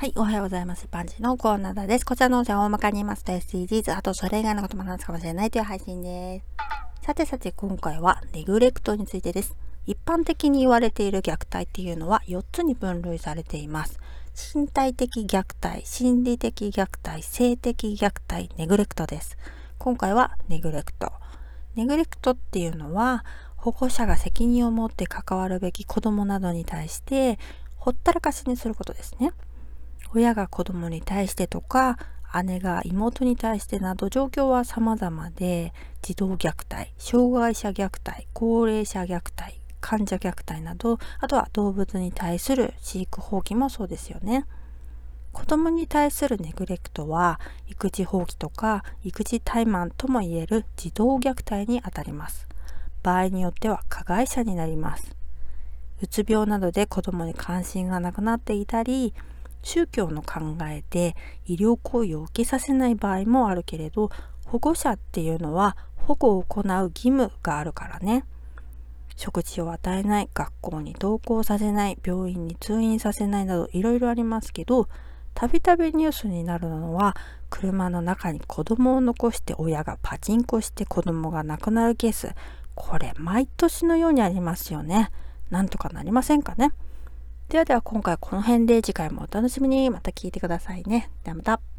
はい、おはようございます。パンチのコーナーです。こちらの音声は大まかに言いますと SDGs、あとそれ以外のことも話すかもしれないという配信です。さてさて、今回はネグレクトについてです。一般的に言われている虐待っていうのは4つに分類されています。身体的虐待、心理的虐待、性的虐待、ネグレクトです。今回はネグレクト。ネグレクトっていうのは、保護者が責任を持って関わるべき子供などに対して、ほったらかしにすることですね。親が子供に対してとか姉が妹に対してなど状況は様々で児童虐待障害者虐待高齢者虐待患者虐待などあとは動物に対する飼育放棄もそうですよね。子供に対するネグレクトは育児放棄とか育児怠慢ともいえる児童虐待にあたります。場合によっては加害者になります。うつ病などで子供に関心がなくなっていたり宗教の考えで医療行為を受けさせない場合もあるけれど保護者っていうのは保護を行う義務があるからね。食事を与えない学校に登校させない病院に通院させないなどいろいろありますけどたびたびニュースになるのは車の中に子供を残して親がパチンコして子供が亡くなるケース。これ毎年のようにありますよね。なんとかなりませんかね。ではでは今回この辺で次回もお楽しみにまた聞いてくださいね。ではまた。